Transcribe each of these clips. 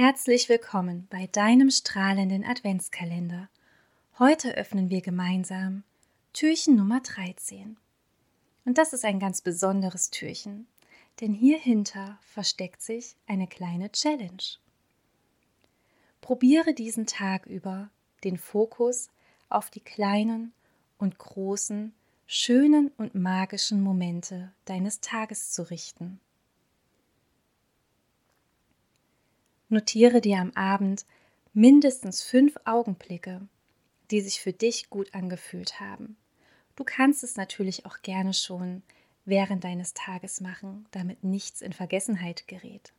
Herzlich willkommen bei deinem strahlenden Adventskalender. Heute öffnen wir gemeinsam Türchen Nummer 13. Und das ist ein ganz besonderes Türchen, denn hierhinter versteckt sich eine kleine Challenge. Probiere diesen Tag über den Fokus auf die kleinen und großen, schönen und magischen Momente deines Tages zu richten. Notiere dir am Abend mindestens fünf Augenblicke, die sich für dich gut angefühlt haben. Du kannst es natürlich auch gerne schon während deines Tages machen, damit nichts in Vergessenheit gerät.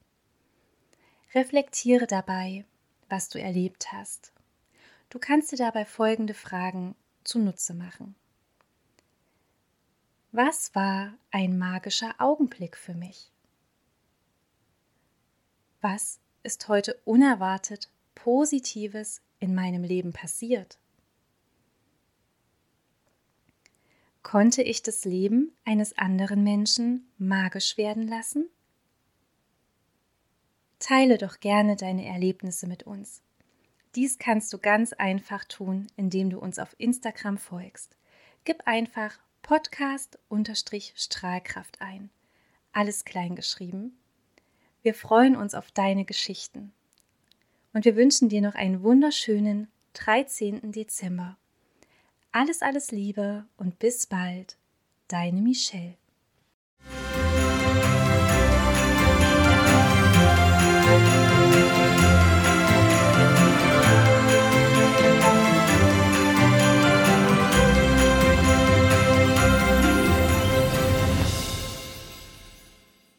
Reflektiere dabei, was du erlebt hast. Du kannst dir dabei folgende Fragen zunutze machen. Was war ein magischer Augenblick für mich? Was ist heute unerwartet Positives in meinem Leben passiert? Konnte ich das Leben eines anderen Menschen magisch werden lassen? Teile doch gerne deine Erlebnisse mit uns. Dies kannst du ganz einfach tun, indem du uns auf Instagram folgst. Gib einfach Podcast-Strahlkraft ein. Alles klein geschrieben wir freuen uns auf deine Geschichten. Und wir wünschen dir noch einen wunderschönen 13. Dezember. Alles, alles Liebe und bis bald, deine Michelle.